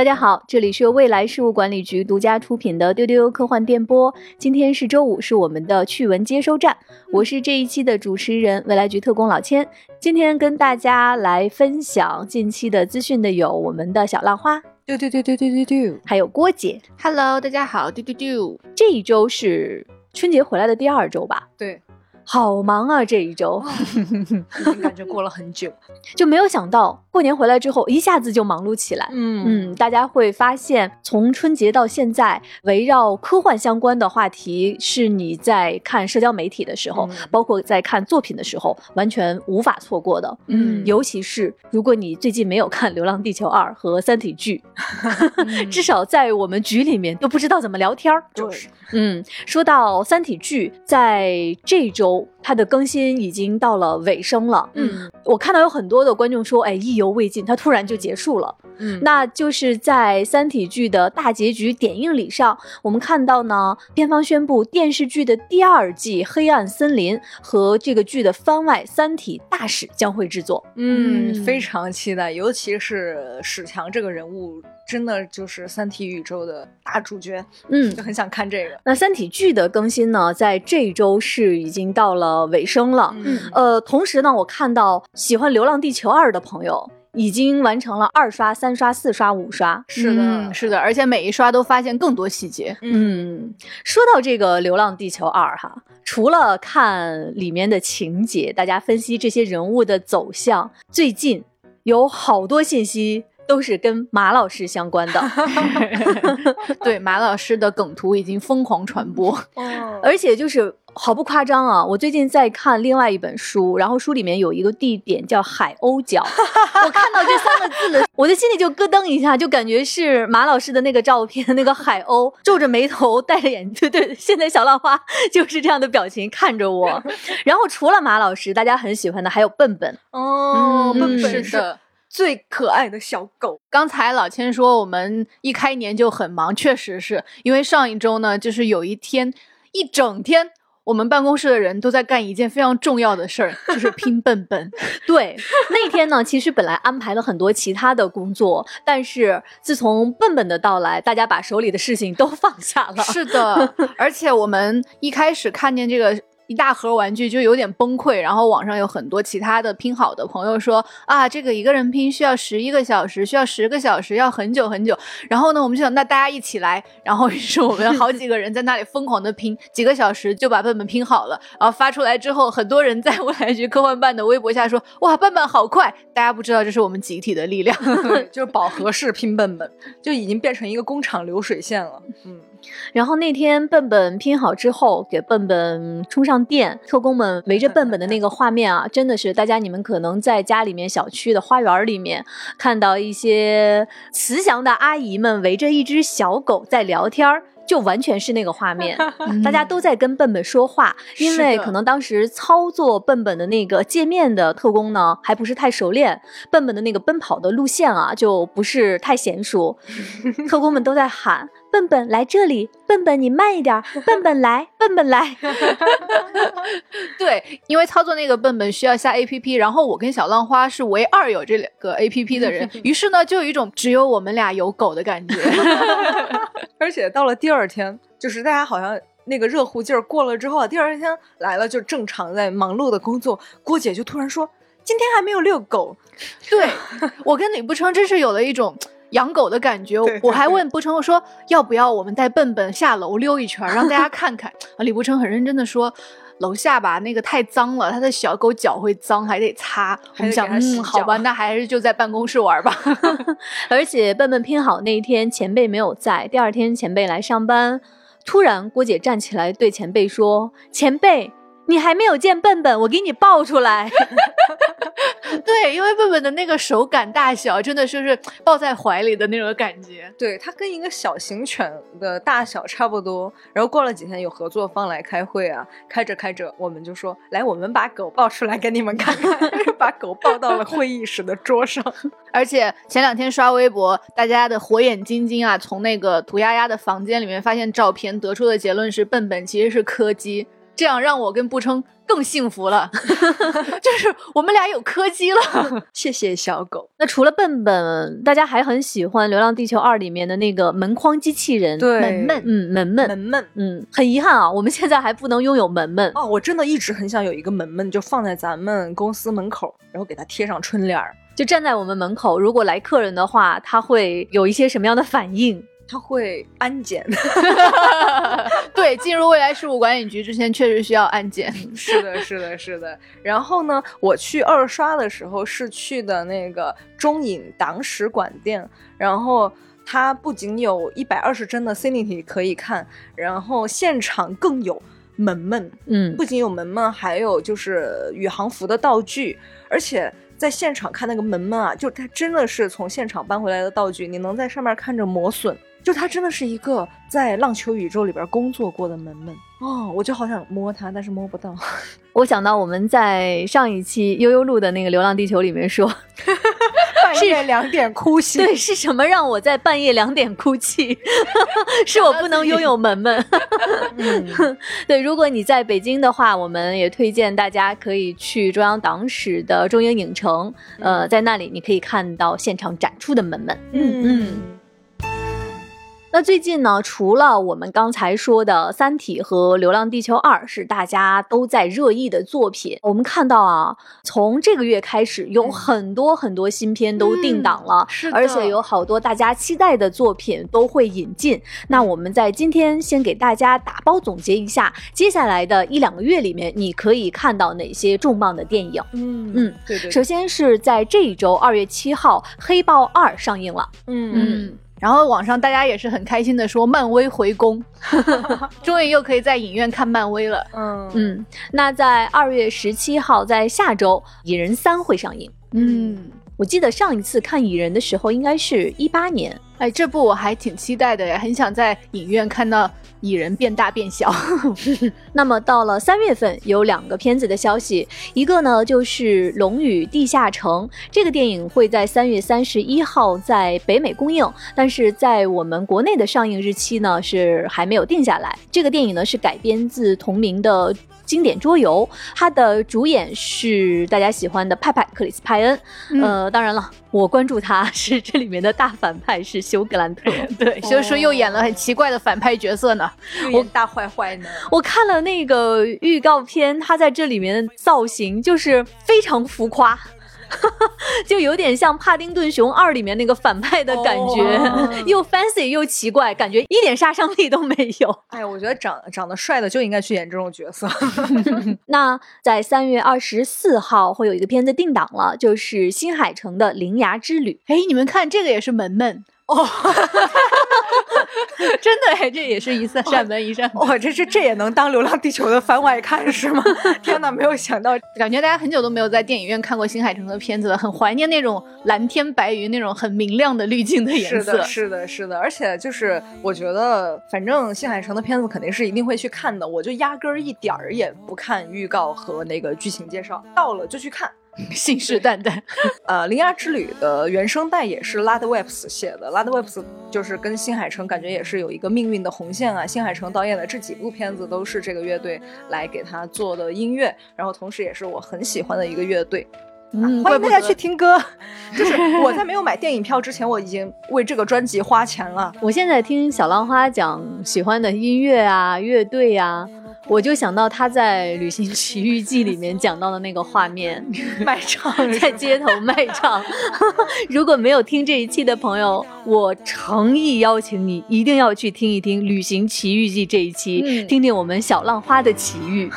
大家好，这里是由未来事务管理局独家出品的丢丢科幻电波。今天是周五，是我们的趣闻接收站。我是这一期的主持人，未来局特工老千。今天跟大家来分享近期的资讯的有我们的小浪花，丢丢丢丢丢丢丢，还有郭姐。Hello，大家好，丢丢丢。这一周是春节回来的第二周吧？对，好忙啊，这一周已经感觉过了很久。就没有想到过年回来之后一下子就忙碌起来。嗯嗯，大家会发现，从春节到现在，围绕科幻相关的话题，是你在看社交媒体的时候，嗯包括在看作品的时候，完全无法错过的。嗯尤其是如果你最近没有看《流浪地球二》和《三体》剧，至少在我们局里面都不知道怎么聊天儿。就是嗯，说到《三体》剧，在这周它的更新已经到了尾声了。嗯我看到有很多的观众说，哎，意犹未尽，它突然就结束了。嗯那就是在《三体》剧的大结局点映礼上，我们看到呢，片方宣布电视剧的第二季《黑暗森林》和这个剧的番外《三体大使》将会制作。嗯嗯非常期待，尤其是史强这个人物，真的就是三体宇宙的大主角，嗯就，很想看这个。那《三体》剧的更新呢，在这周是已经到了尾声了。嗯呃，同时呢，我看到喜欢《流浪地球二》的朋友已经完成了二刷、三刷、四刷、五刷。是的，嗯是的，而且每一刷都发现更多细节。嗯，说到这个《流浪地球二》哈，除了看里面的情节，大家分析这些人物的走向，最近有好多信息都是跟马老师相关的，对，马老师的梗图已经疯狂传播。哦，而且就是毫不夸张啊！我最近在看另外一本书，然后书里面有一个地点叫海鸥角，我看到这三个字的，我的心里就咯噔一下，就感觉是马老师的那个照片，那个海鸥皱着眉头，戴着眼镜，对 对，现在小浪花 就是这样的表情看着我。然后除了马老师，大家很喜欢的还有笨笨，哦，嗯笨笨是是的。最可爱的小狗。刚才老千说我们一开年就很忙，确实是因为上一周呢，就是有一天一整天。我们办公室的人都在干一件非常重要的事儿，就是拼笨笨。对，那天呢，其实本来安排了很多其他的工作，但是自从笨笨的到来，大家把手里的事情都放下了。是的，而且我们一开始看见这个一大盒玩具就有点崩溃，然后网上有很多其他的拼好的朋友说啊，这个一个人拼需要十一个小时，需要十个小时，要很久很久。然后呢，我们就想那大家一起来，然后于是我们好几个人在那里疯狂的拼，几个小时就把笨笨拼好了。然后发出来之后，很多人在未来局科幻办的微博下说哇，笨笨好快！大家不知道这是我们集体的力量。就是饱和式拼笨笨，就已经变成一个工厂流水线了。嗯，然后那天笨笨拼好之后，给笨笨充上电，特工们围着笨笨的那个画面啊，真的是大家你们可能在家里面小区的花园里面看到一些慈祥的阿姨们围着一只小狗在聊天儿。就完全是那个画面，大家都在跟笨笨说话，因为可能当时操作笨笨的那个界面的特工呢，还不是太熟练，笨笨的那个奔跑的路线啊，就不是太娴熟，特工们都在喊：“笨笨来这里，笨笨你慢一点儿，笨笨来，笨笨来。对，因为操作那个笨笨需要下 A P P，然后我跟小浪花是唯二有这两个 A P P 的人，于是呢，就有一种只有我们俩有狗的感觉。而且到了第二天，就是大家好像那个热乎劲儿过了之后啊，第二天来了就正常在忙碌的工作，郭姐就突然说：“今天还没有遛狗。对我跟李不成真是有了一种。养狗的感觉，对对我还问不成，我说要不要我们带笨笨下楼溜一圈，让大家 看看。啊，李不成很认真的说，楼下吧那个太脏了，他的小狗脚会脏，还得擦。我们想，嗯，好吧，那还是就在办公室玩吧。而且笨笨拼好那一天，前辈没有在，第二天前辈来上班，突然郭姐站起来对前辈说：“前辈。”你还没有见笨笨，我给你抱出来。对，因为笨笨的那个手感大小，真的就是抱在怀里的那种感觉。对，它跟一个小型犬的大小差不多。然后过了几天，有合作方来开会啊，开着开着，我们就说：“来，我们把狗抱出来给你们看看。”把狗抱到了会议室的桌上。而且前两天刷微博，大家的火眼金睛啊，从那个涂鸦鸦的房间里面发现照片，得出的结论是笨笨其实是柯基。这样让我跟步称更幸福了，就是我们俩有柯基了。谢谢小狗。那除了笨笨，大家还很喜欢《流浪地球二》里面的那个门框机器人，对门门嗯，门门，门门嗯，很遗憾啊，我们现在还不能拥有门门。哦，我真的一直很想有一个门门，就放在咱们公司门口，然后给它贴上春联儿。就站在我们门口，如果来客人的话，他会有一些什么样的反应？它会安检，对，进入未来事务管理局之前确实需要安检。是的，是的，是的。然后呢，我去二刷的时候是去的那个中影党史馆店，然后它不仅有一百二十帧的 Cinity 可以看，然后现场更有门门，嗯不仅有门门，还有就是宇航服的道具，而且在现场看那个门门啊，就它真的是从现场搬回来的道具，你能在上面看着磨损，就他真的是一个在浪球宇宙里边工作过的门门哦，我就好想摸他，但是摸不到。我想到我们在上一期悠悠录的那个《流浪地球》里面说，半夜两点哭泣，对，是什么让我在半夜两点哭泣？是我不能拥有门门。嗯，对，如果你在北京的话，我们也推荐大家可以去中央党史的中影影城，呃，在那里你可以看到现场展出的门门。嗯嗯。那最近呢，除了我们刚才说的《三体》和《流浪地球二》是大家都在热议的作品，我们看到啊，从这个月开始，有嗯很多很多新片都定档了，而且有好多大家期待的作品都会引进。那我们在今天先给大家打包总结一下，接下来的一两个月里面，你可以看到哪些重磅的电影。嗯嗯，对对，首先是在这一周二月七号，《黑豹二》上映了。嗯嗯，然后网上大家也是很开心的说，漫威回宫，终于又可以在影院看漫威了。嗯嗯，那在二月十七号，在下周，《蚁人三》会上映。嗯，我记得上一次看《蚁人》的时候，应该是一八年。哎，这部我还挺期待的，也很想在影院看到蚁人变大变小。那么到了三月份，有两个片子的消息，一个呢就是《龙与地下城》这个电影会在三月三十一号在北美公映，但是在我们国内的上映日期呢是还没有定下来。这个电影呢是改编自同名的。经典桌游，它的主演是大家喜欢的派派克里斯派恩。嗯呃，当然了，我关注他是这里面的大反派是休格兰特。对，所以说又演了很奇怪的反派角色呢。我大坏坏呢。我看了那个预告片，他在这里面的造型就是非常浮夸。就有点像《帕丁顿熊二》里面那个反派的感觉，哦 又 fancy 又奇怪，感觉一点杀伤力都没有。哎，我觉得长长得帅的就应该去演这种角色。那在三月二十四号会有一个片子定档了，就是新海诚的《铃芽之旅》。哎，你们看这个也是门门哦，真的哎，这也是一扇扇门一扇门。哇，这这这也能当《流浪地球》的番外看是吗？天哪，没有想到。感觉大家很久都没有在电影院看过新海诚的片子了，很怀念那种蓝天白云那种很明亮的滤镜的颜色。是的，是的，是的，而且就是我觉得，反正新海诚的片子肯定是一定会去看的，我就压根儿一点儿也不看预告和那个剧情介绍，到了就去看。信誓旦旦。呃，《铃芽之旅》的原声带也是 Lad Webs 写的，Lad Webs 就是跟新海诚感觉也是有一个命运的红线啊。新海诚导演的这几部片子都是这个乐队来给他做的音乐，然后同时也是我很喜欢的一个乐队。嗯，欢迎大家去听歌，就是我在没有买电影票之前，我已经为这个专辑花钱了。我现在听小浪花讲喜欢的音乐啊、乐队啊，我就想到他在《旅行奇遇 记》里面讲到的那个画面，卖唱 在街头卖唱。如果没有听这一期的朋友，我诚意邀请你一定要去听一听《旅行奇遇记》这一期，嗯听听我们小浪花的奇遇。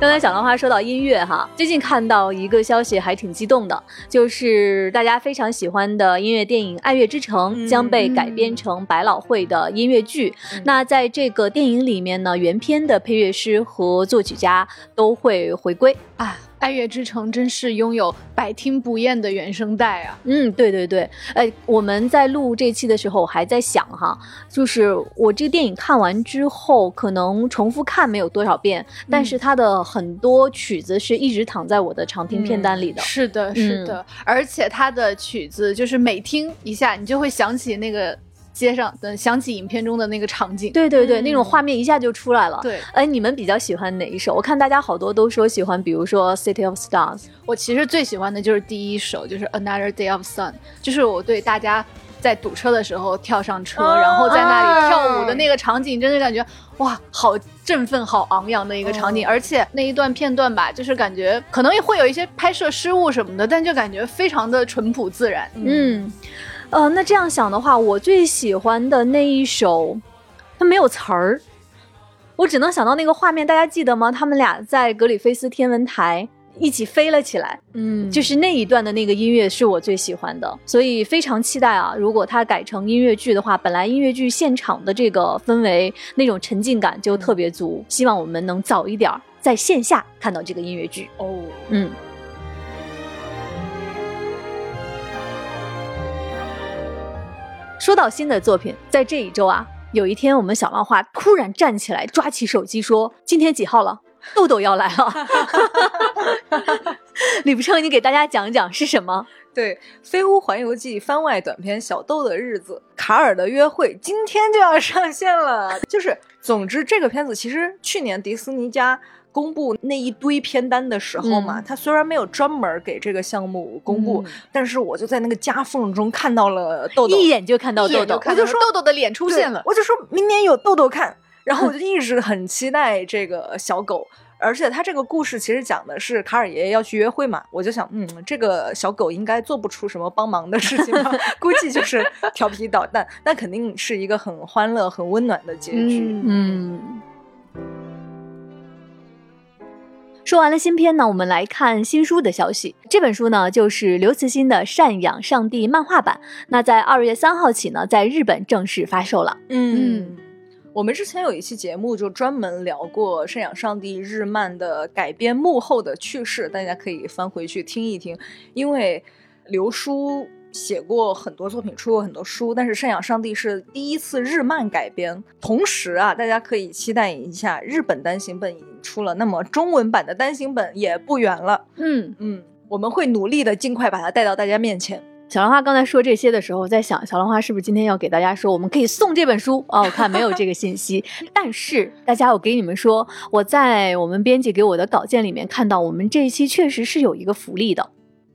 刚才小兰花说到音乐哈，最近看到一个消息还挺激动的，就是大家非常喜欢的音乐电影《爱乐之城》嗯将被改编成百老汇的音乐剧。嗯那在这个电影里面呢，原片的配乐师和作曲家都会回归。啊，《爱乐之城》真是拥有百听不厌的原声带啊！嗯，对对对，哎，我们在录这期的时候，我还在想哈，就是我这个电影看完之后，可能重复看没有多少遍，但是它的很多曲子是一直躺在我的常听片单里的。是的，是的，而且它的曲子就是每听一下，你就会想起那个街上的想起影片中的那个场景。对对对，嗯那种画面一下就出来了。对，哎，你们比较喜欢哪一首？我看大家好多都说喜欢，比如说《City of Stars》。我其实最喜欢的就是第一首，就是 Another Day of Sun，就是我对大家在堵车的时候跳上车，啊然后在那里跳舞的那个场景，真的感觉哇，好振奋、好昂扬的一个场景。而且那一段片段吧，就是感觉可能会有一些拍摄失误什么的，但就感觉非常的淳朴自然。嗯，呃，那这样想的话，我最喜欢的那一首，它没有词儿，我只能想到那个画面，大家记得吗？他们俩在格里菲斯天文台一起飞了起来，嗯就是那一段的那个音乐是我最喜欢的，所以非常期待啊！如果它改成音乐剧的话，本来音乐剧现场的这个氛围那种沉浸感就特别足，希望我们能早一点在线下看到这个音乐剧。哦，嗯。说到新的作品，在这一周啊，有一天我们小浪花突然站起来，抓起手机说：“今天几号了？豆豆要来了。” 李不胜，你给大家讲讲是什么？对，《飞屋环游记》番外短片《小豆的日子》，卡尔的约会今天就要上线了。就是，总之这个片子其实去年迪士尼家公布那一堆片单的时候嘛，嗯它虽然没有专门给这个项目公布，嗯但是我就在那个夹缝中看到了豆豆，一眼就看到豆豆，我就说豆豆的脸出现了。我就说明年有豆豆看，然后我就一直很期待这个小狗。而且他这个故事其实讲的是卡尔爷爷要去约会嘛，我就想，嗯，这个小狗应该做不出什么帮忙的事情吧，估计就是调皮捣蛋，但肯定是一个很欢乐、很温暖的结局。嗯嗯。说完了新片呢，我们来看新书的消息。这本书呢，就是刘慈欣的《赡养上帝》漫画版。那在二月三号起呢，在日本正式发售了。嗯，我们之前有一期节目就专门聊过《赡养上帝》日漫的改编幕后的趣事，大家可以翻回去听一听。因为刘叔写过很多作品，出过很多书，但是《赡养上帝》是第一次日漫改编。同时啊，大家可以期待一下，日本单行本已经出了，那么中文版的单行本也不远了。嗯，嗯，我们会努力的尽快把它带到大家面前。小兰花刚才说这些的时候，我在想，小兰花是不是今天要给大家说，我们可以送这本书？哦，我看没有这个信息。但是大家，我给你们说，我在我们编辑给我的稿件里面看到，我们这一期确实是有一个福利的。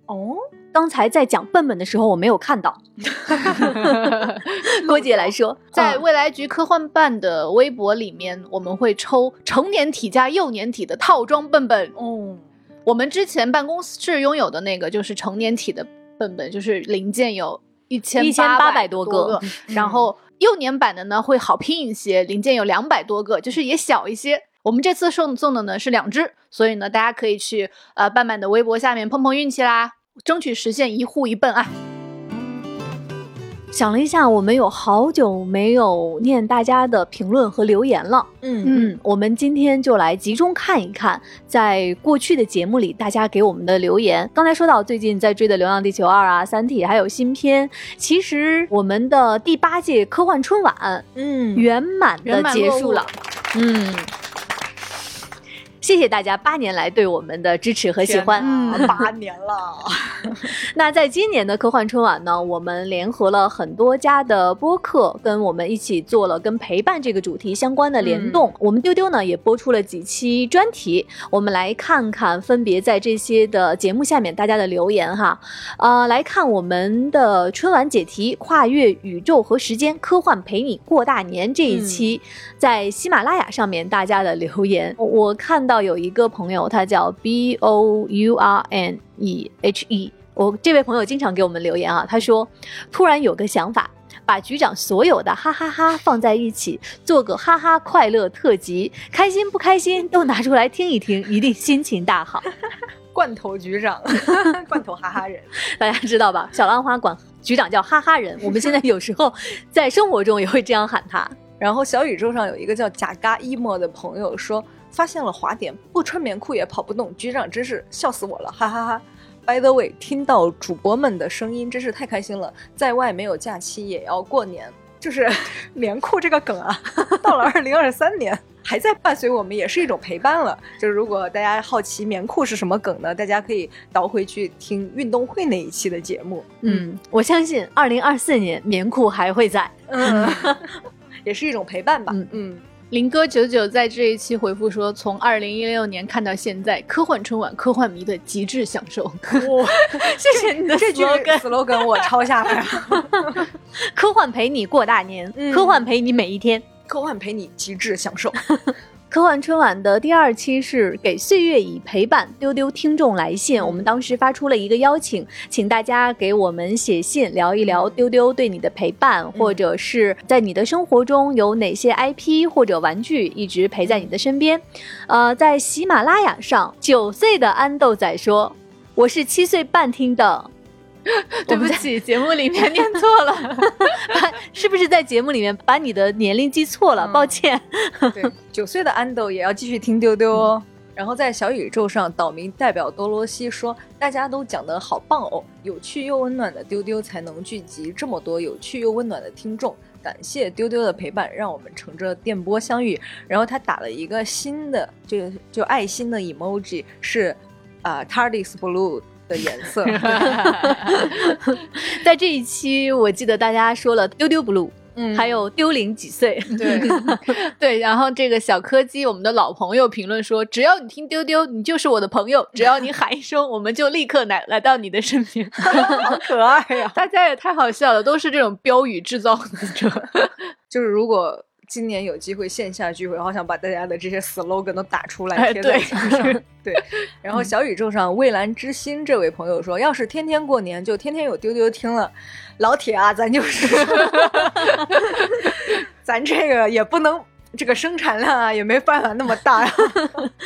哦，刚才在讲笨笨的时候，我没有看到。郭姐来说，嗯在未来局科幻办的微博里面，我们会抽成年体加幼年体的套装笨笨。哦，我们之前办公室拥有的那个就是成年体的笨笨，就是零件有一千1800多多个然后幼年版的呢会好拼一些，零件有两百多个，就是也小一些。我们这次送送的呢是两只，所以呢大家可以去呃伴伴的微博下面碰碰运气啦，争取实现一户一笨啊！想了一下，我们有好久没有念大家的评论和留言了。嗯嗯，我们今天就来集中看一看，在过去的节目里大家给我们的留言。刚才说到最近在追的《流浪地球二》啊，《三体》还有新片，其实我们的第八届科幻春晚嗯圆满的结束了。嗯，谢谢大家八年来对我们的支持和喜欢。嗯，八年了。那在今年的科幻春晚呢，我们联合了很多家的播客，跟我们一起做了跟陪伴这个主题相关的联动。我们丢丢呢也播出了几期专题，我们来看看分别在这些的节目下面大家的留言哈。呃，来看我们的春晚解题：跨越宇宙和时间，科幻陪你过大年这一期，在喜马拉雅上面大家的留言，我看到有一个朋友，他叫 B O U R N E H E。我这位朋友经常给我们留言啊，他说突然有个想法，把局长所有的哈哈哈放在一起，做个哈哈快乐特辑，开心不开心都拿出来听一听，一定心情大好。罐头局长，罐头哈哈人。大家知道吧？小浪花管局长叫哈哈人，我们现在有时候在生活中也会这样喊他。然后小宇宙上有一个叫贾嘎 emo 的朋友说，发现了滑点，不穿棉裤也跑不动，局长真是笑死我了，哈哈哈 By the way，听到主播们的声音真是太开心了，在外没有假期也要过年，就是棉裤这个梗啊，到了二零二三年，还在伴随我们，也是一种陪伴了。就是如果大家好奇棉裤是什么梗呢，大家可以倒回去听运动会那一期的节目。嗯，我相信二零二四年棉裤还会在。嗯，也是一种陪伴吧。嗯嗯，林哥九九在这一期回复说，从二零一六年看到现在，科幻春晚科幻迷的极致享受。哇，谢谢你的这句 slogan，slogan 我抄下来了。科幻陪你过大年，嗯科幻陪你每一天。科幻陪你极致享受。科幻春晚的第二期是给岁月以陪伴丢丢听众来信，我们当时发出了一个邀请，请大家给我们写信聊一聊丢丢对你的陪伴，或者是在你的生活中有哪些 IP 或者玩具一直陪在你的身边。呃，在喜马拉雅上，九岁的安豆仔说：“我是七岁半听的。” 对不起，节目里面念错了。是不是在节目里面把你的年龄记错了？嗯抱歉。对，九岁的安豆也要继续听丢丢哦。然后在小宇宙上，岛民代表多罗西说：“大家都讲得好棒哦，有趣又温暖的丢丢才能聚集这么多有趣又温暖的听众。感谢丢丢的陪伴，让我们乘着电波相遇。”然后他打了一个新的，就就爱心的 emoji，是啊、t a r d i s Blue 的颜色。在这一期，我记得大家说了丢丢 blue，、嗯还有丢零几岁。对，对，然后这个小柯基，我们的老朋友评论说，只要你听丢丢，你就是我的朋友，只要你喊一声，我们就立刻来来到你的身边。好可爱呀、大家也太好笑了，都是这种标语制造者。就是如果今年有机会线下聚会，好想把大家的这些 slogan 都打出来哎贴在对墙上。对，然后小宇宙上蔚蓝之心这位朋友说，要是天天过年，就天天有丢丢听了。老铁啊，咱就是，咱这个也不能。这个生产量啊，也没办法那么大呀、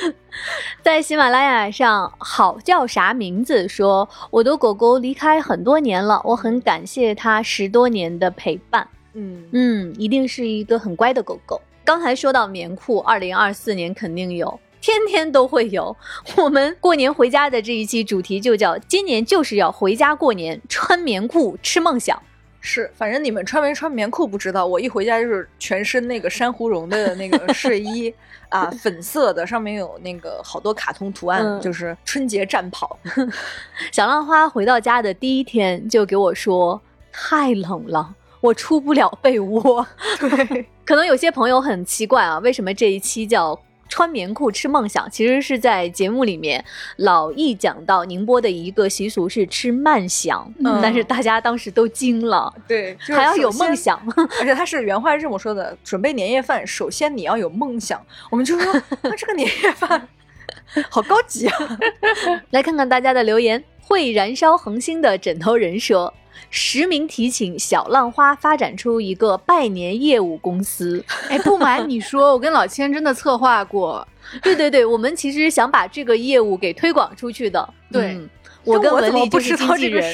在喜马拉雅上，好叫啥名字说我的狗狗离开很多年了，我很感谢它十多年的陪伴。嗯嗯，一定是一个很乖的狗狗。刚才说到棉裤，二零二四年肯定有。天天都会有，我们过年回家的这一期主题就叫“今年就是要回家过年，穿棉裤吃梦想”。是，反正你们穿没穿棉裤不知道，我一回家就是全身那个珊瑚绒的那个睡衣 啊，粉色的，上面有那个好多卡通图案，嗯就是春节战袍。小浪花回到家的第一天就给我说：“太冷了，我出不了被窝。”对，可能有些朋友很奇怪啊，为什么这一期叫穿棉裤吃梦想？其实是在节目里面老易讲到宁波的一个习俗是吃慢享，嗯但是大家当时都惊了，对，就是还要有梦，想。而且他是原话是这么说的：准备年夜饭，首先你要有梦想。我们就说，那这个年夜饭好高级啊！来看看大家的留言，会燃烧恒星的枕头人说。实名提请小浪花发展出一个拜年业务公司。哎，不瞒你说，我跟老千真的策划过。对对对，我们其实想把这个业务给推广出去的。对嗯我跟文丽就是经纪人。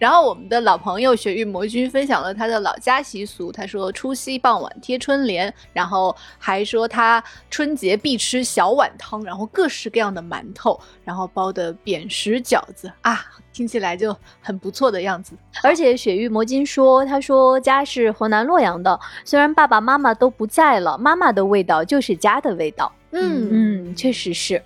然后我们的老朋友雪域魔君分享了他的老家习俗，他说除夕傍晚贴春联，然后还说他春节必吃小碗汤，然后各式各样的馒头，然后包的扁食饺子啊，听起来就很不错的样子。而且雪域魔君说，他说家是河南洛阳的，虽然爸爸妈妈都不在了，妈妈的味道就是家的味道。嗯嗯，确实是。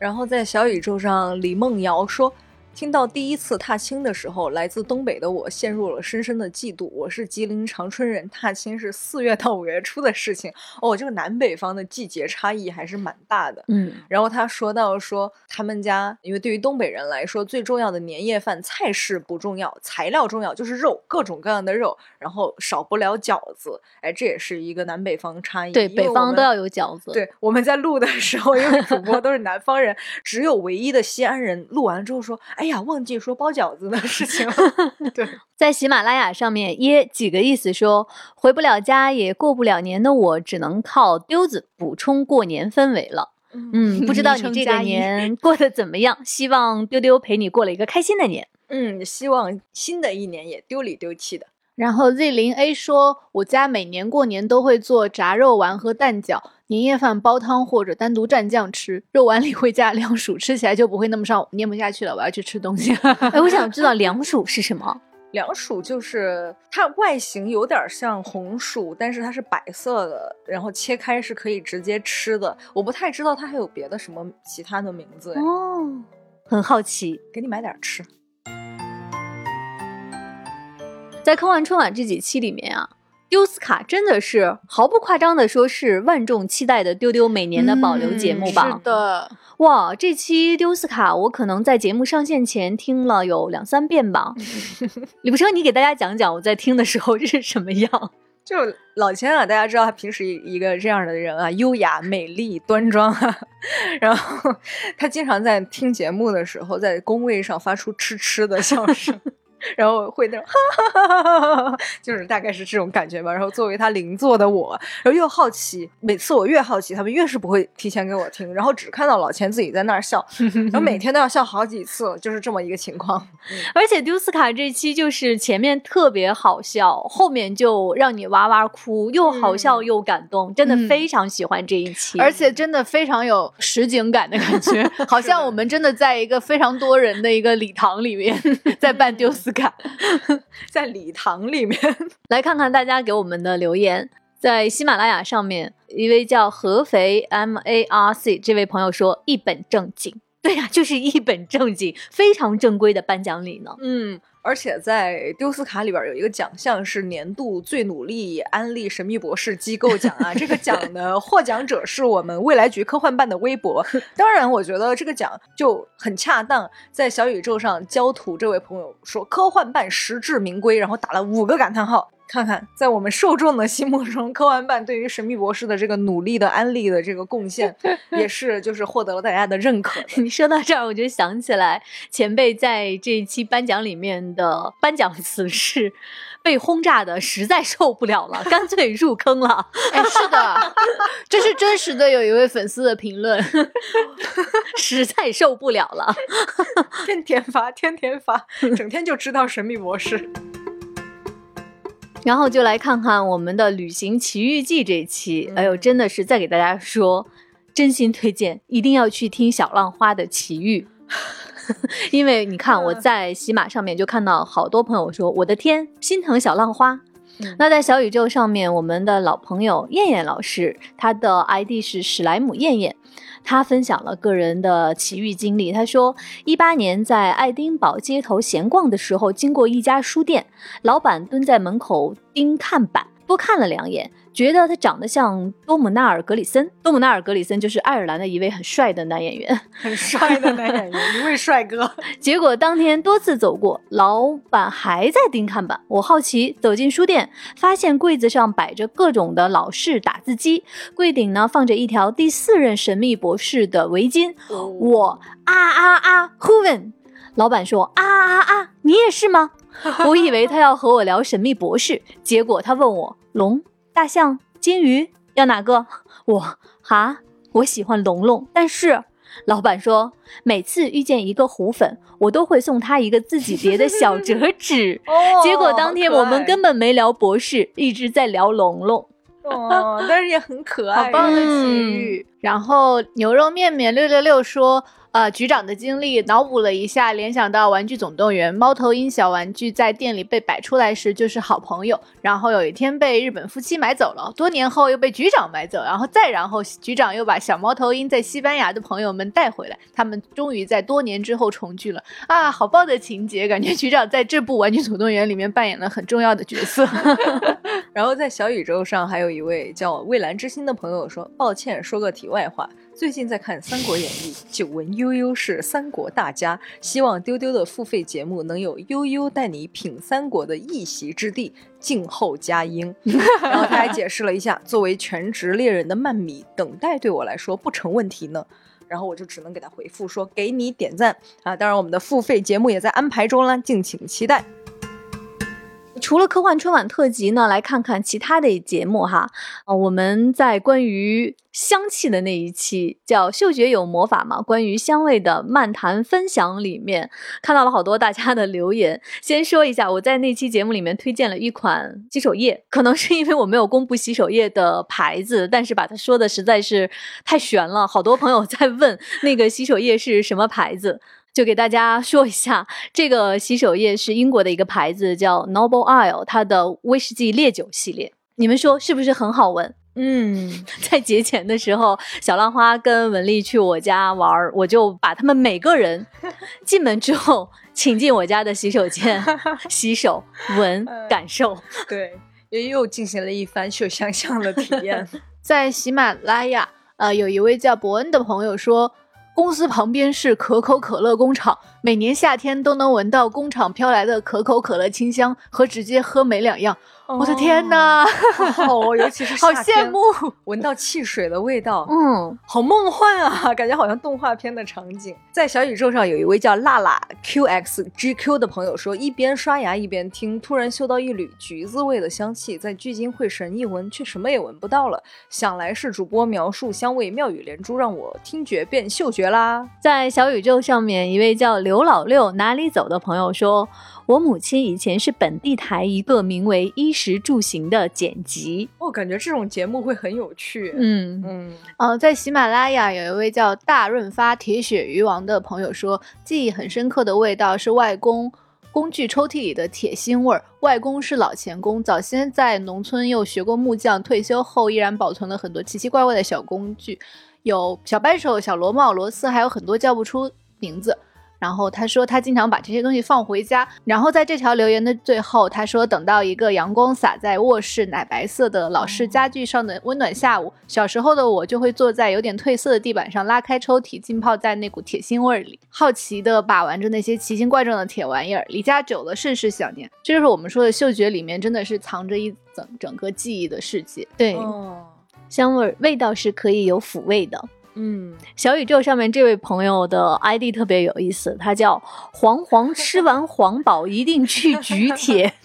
然后在小宇宙上，李梦瑶说。听到第一次踏青的时候，来自东北的我陷入了深深的嫉妒。我是吉林长春人，踏青是四月到五月初的事情。哦，这个南北方的季节差异还是蛮大的。嗯，然后他说到说，他们家因为对于东北人来说，最重要的年夜饭菜式不重要，材料重要，就是肉，各种各样的肉，然后少不了饺子。哎，这也是一个南北方差异。对，北方都要有饺子。，对，我们在录的时候，因为主播 都是南方人，只有唯一的西安人录完之后说：“哎呀，忘记说包饺子的 事情了。”对，在喜马拉雅上面耶几个意思说，回不了家也过不了年的我，只能靠丢子补充过年氛围了。嗯，不知道你这个年 过得怎么样？希望丢丢陪你过了一个开心的年。嗯，希望新的一年也丢里丢气的。然后 Z 零 A 说，我家每年过年都会做炸肉丸和蛋饺，年夜饭煲汤或者单独蘸酱吃，肉丸里会加 凉薯，吃起来就不会那么上。咽不下去了，我要去吃东西了。哎，我想知道凉薯是什么？凉薯就是它外形有点像红薯，但是它是白色的，然后切开是可以直接吃的。我不太知道它还有别的什么其他的名字哎，哦，很好奇。给你买点吃。在看完春晚这几期里面啊，丢斯卡真的是毫不夸张的说是万众期待的丢丢每年的保留节目吧？嗯是的，哇，这期丢斯卡我可能在节目上线前听了有两三遍吧。李不生，你给大家讲讲我在听的时候 这是什么样？就老千啊，大家知道他平时一个这样的人啊，优雅、美丽、端庄啊。然后他经常在听节目的时候，在工位上发出痴痴的笑声。然后会那种哈哈哈哈哈哈，就是大概是这种感觉吧。然后作为他邻座的我，然后又好奇，每次我越好奇，他们越是不会提前给我听，然后只看到老钱自己在那儿笑，然后每天都要笑好几次，就是这么一个情况。而且丢斯卡这期就是前面特别好笑，后面就让你哇哇哭，又好笑又感动，真的非常喜欢这一期。而且真的非常有实景感的感觉，好像我们真的在一个非常多人的一个礼堂里面在办丢斯卡。在礼堂里面，来看看大家给我们的留言，在喜马拉雅上面，一位叫合肥 M A R C 这位朋友说一本正经，对呀、就是一本正经，非常正规的颁奖礼呢。嗯，而且在丢斯卡里边有一个奖项是年度最努力安利神秘博士机构奖啊，这个奖 的获奖者是我们未来局科幻办的微博。当然，我觉得这个奖就很恰当，在小宇宙上焦土这位朋友说科幻办实至名归，然后打了五个感叹号。看看，在我们受众的心目中，科幻办对于神秘博士的这个努力的安利的这个贡献，也是就是获得了大家的认可的。你说到这儿，我就想起来前辈在这一期颁奖里面的颁奖词是被轰炸的实在受不了了，干脆入坑了。哎，是的，这是真实的，有一位粉丝的评论。实在受不了了。天天发，天天发，整天就知道神秘博士。然后就来看看我们的旅行奇遇记这一期，哎呦，真的是再给大家说，真心推荐，一定要去听小浪花的奇遇。因为你看我在喜马上面就看到好多朋友说，我的天，心疼小浪花。那在小宇宙上面，我们的老朋友燕燕老师，他的 ID 是史莱姆燕燕，他分享了个人的奇遇经历。他说，一八年在爱丁堡街头闲逛的时候，经过一家书店，老板蹲在门口盯看板，多看了两眼，觉得他长得像多姆纳尔·格里森。多姆纳尔·格里森就是爱尔兰的一位很帅的男演员。很帅的男演员，一位帅哥。结果当天多次走过，老板还在盯看板。我好奇走进书店，发现柜子上摆着各种的老式打字机，柜顶呢放着一条第四任神秘博士的围巾。我啊啊啊，Huven！老板说啊啊啊，你也是吗？我以为他要和我聊神秘博士，结果他问我龙、大象、金鱼要哪个？我哈，我喜欢龙龙，但是老板说每次遇见一个虎粉，我都会送他一个自己叠的小折纸。哦结果当天我们根本没聊博士，一直在聊龙龙。哦，但是也很可爱，好棒的奇遇。然后牛肉面面六六六说，呃，局长的经历脑补了一下，联想到《玩具总动员》，猫头鹰小玩具在店里被摆出来时就是好朋友，然后有一天被日本夫妻买走了，多年后又被局长买走，然后再然后局长又把小猫头鹰在西班牙的朋友们带回来，他们终于在多年之后重聚了啊，好棒的情节，感觉局长在这部《玩具总动员》里面扮演了很重要的角色。然后在小宇宙上还有一位叫蔚蓝之心的朋友说：“抱歉，说个题外话，最近在看《三国演义》，久闻悠悠是三国大家，希望丢丢的付费节目能有悠悠带你品三国的一席之地，静候佳音。”然后他还解释了一下，作为全职猎人的曼米，等待对我来说不成问题呢。然后我就只能给他回复说：“给你点赞啊！”当然，我们的付费节目也在安排中啦，敬请期待。除了科幻春晚特辑呢，来看看其他的节目哈。呃，我们在关于香气的那一期叫“嗅觉有魔法”嘛，关于香味的漫谈分享里面，看到了好多大家的留言。先说一下，我在那期节目里面推荐了一款洗手液，可能是因为我没有公布洗手液的牌子，但是把它说的实在是太悬了，好多朋友在问那个洗手液是什么牌子。就给大家说一下，这个洗手液是英国的一个牌子，叫 Noble Isle，它的威士忌烈酒系列。你们说是不是很好闻？嗯，在节前的时候，小浪花跟文丽去我家玩儿，我就把他们每个人 进门之后，请进我家的洗手间 洗手、闻、感受。对，又又进行了一番秀香香的体验。在喜马拉雅，呃，有一位叫伯恩的朋友说，公司旁边是可口可乐工厂，每年夏天都能闻到工厂飘来的可口可乐清香，和直接喝没两样。我的天哪，好 哦，尤其是好羡慕！闻到汽水的味道，嗯，好梦幻啊，感觉好像动画片的场景。在小宇宙上有一位叫辣辣 QXGQ 的朋友说，一边刷牙一边听，突然嗅到一缕橘子味的香气，在聚精会神一闻，却什么也闻不到了。想来是主播描述香味妙语连珠，让我听觉变嗅觉啦。在小宇宙上面，一位叫刘老六哪里走的朋友说，我母亲以前是本地台一个名为“衣食住行”的剪辑。我、感觉这种节目会很有趣。嗯嗯，呃，在喜马拉雅有一位叫大润发铁血鱼王的朋友说，记忆很深刻的味道是外公工具抽屉里的铁芯味儿。外公是老钳工，早先在农村又学过木匠，退休后依然保存了很多奇奇怪怪的小工具，有小扳手、小螺帽、螺丝，还有很多叫不出名字。然后他说他经常把这些东西放回家。然后在这条留言的最后，他说等到一个阳光洒在卧室奶白色的老式家具上的温暖下午，小时候的我就会坐在有点褪色的地板上，拉开抽屉，浸泡在那股铁腥味儿里，好奇的把玩着那些奇形怪状的铁玩意儿。离家久了，甚是想念。这就是我们说的嗅觉里面真的是藏着一整整个记忆的世界。对，哦，香味儿味道是可以有抚慰的。嗯，小宇宙上面这位朋友的 ID 特别有意思，他叫黄黄 吃完黄宝一定去举铁。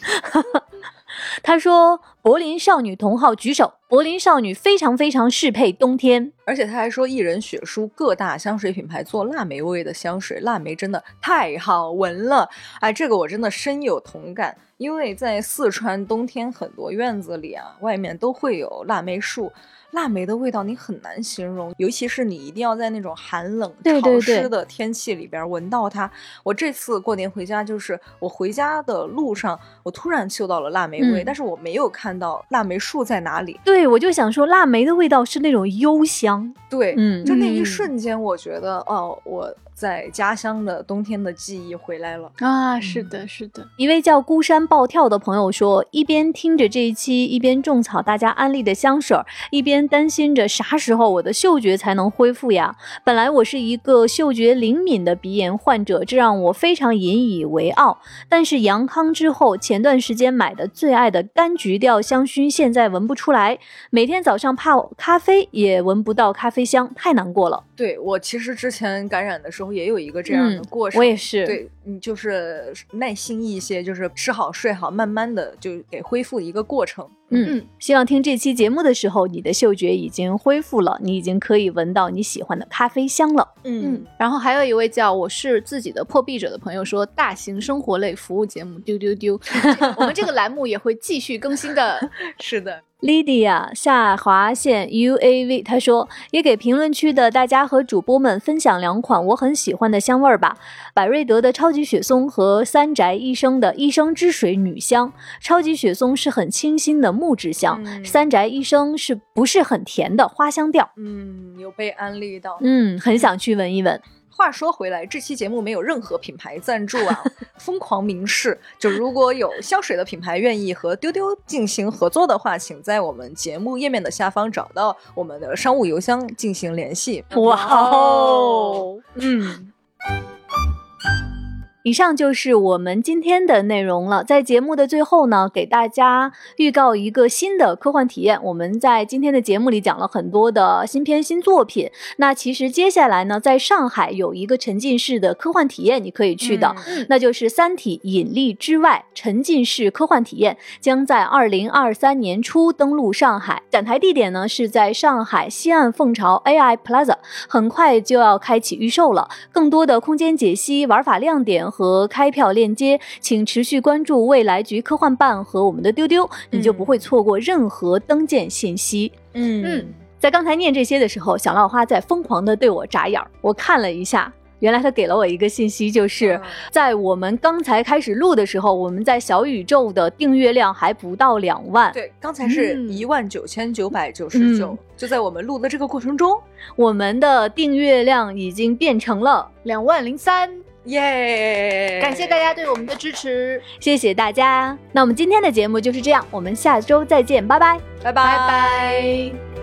他说：“柏林少女同号举手，柏林少女非常非常适配冬天。而且他还说，艺人血书各大香水品牌做腊梅味的香水，腊梅真的太好闻了。哎，这个我真的深有同感，因为在四川冬天很多院子里啊，外面都会有腊梅树。腊梅的味道你很难形容，尤其是你一定要在那种寒冷、潮湿的天气里边闻到它。我这次过年回家，就是我回家的路上，我突然嗅到了腊梅味，嗯但是我没有看到腊梅树在哪里。对，我就想说，腊梅的味道是那种幽香。对，嗯就那一嗯瞬间，我觉得哦，我在家乡的冬天的记忆回来了。啊，是的，是的。一位叫孤山暴跳的朋友说，一边听着这一期，一边种草大家安利的香水儿，一边担心着啥时候我的嗅觉才能恢复呀。本来我是一个嗅觉灵敏的鼻炎患者，这让我非常引以为傲。但是阳康之后，前段时间买的最爱的柑橘调香薰现在闻不出来，每天早上泡咖啡也闻不到咖啡香，太难过了。对我其实之前感染的时候也有一个这样的嗯过程，我也是对你就是耐心一些，就是吃好睡好，慢慢的就给恢复一个过程。嗯，嗯希望听这期节目的时候，你的嗅觉已经恢复了，你已经可以闻到你喜欢的咖啡香了。嗯，然后还有一位叫我是自己的破壁者的朋友说，大型生活类服务节目丢丢丢，我们这个栏目也会继续更新的。是的，Lydia 下划线 UAV，他说也给评论区的大家和主播们分享两款我很喜欢的香味儿吧。百瑞德的超级雪松和三宅一生的一生之水女香。超级雪松是很清新的木质香，嗯三宅一生是不是很甜的花香调？嗯，有被安利到。嗯，很想去闻一闻。话说回来，这期节目没有任何品牌赞助啊，疯狂明示，就如果有香水的品牌愿意和丢丢进行合作的话，请在我们节目页面的下方找到我们的商务邮箱进行联系。哇哦！嗯，以上就是我们今天的内容了。在节目的最后呢，给大家预告一个新的科幻体验。我们在今天的节目里讲了很多的新片、新作品。那其实接下来呢，在上海有一个沉浸式的科幻体验，你可以去的，嗯那就是《三体：引力之外》沉浸式科幻体验，将在二零二三年初登陆上海。展台地点呢是在上海西岸凤巢 AI Plaza，很快就要开启预售了。更多的空间解析、玩法亮点和开票链接，请持续关注未来局科幻办和我们的丢丢，你就不会错过任何登舰信息。嗯嗯在刚才念这些的时候，小浪花在疯狂的对我眨眼儿。我看了一下，原来他给了我一个信息，就是嗯在我们刚才开始录的时候，我们在小宇宙的订阅量还不到两万。对，刚才是嗯一万九千九百九十九嗯，就在我们录的这个过程中，我们的订阅量已经变成了，两万零三，耶！感谢大家对我们的支持，谢谢大家。那我们今天的节目就是这样，我们下周再见，拜拜。拜拜拜。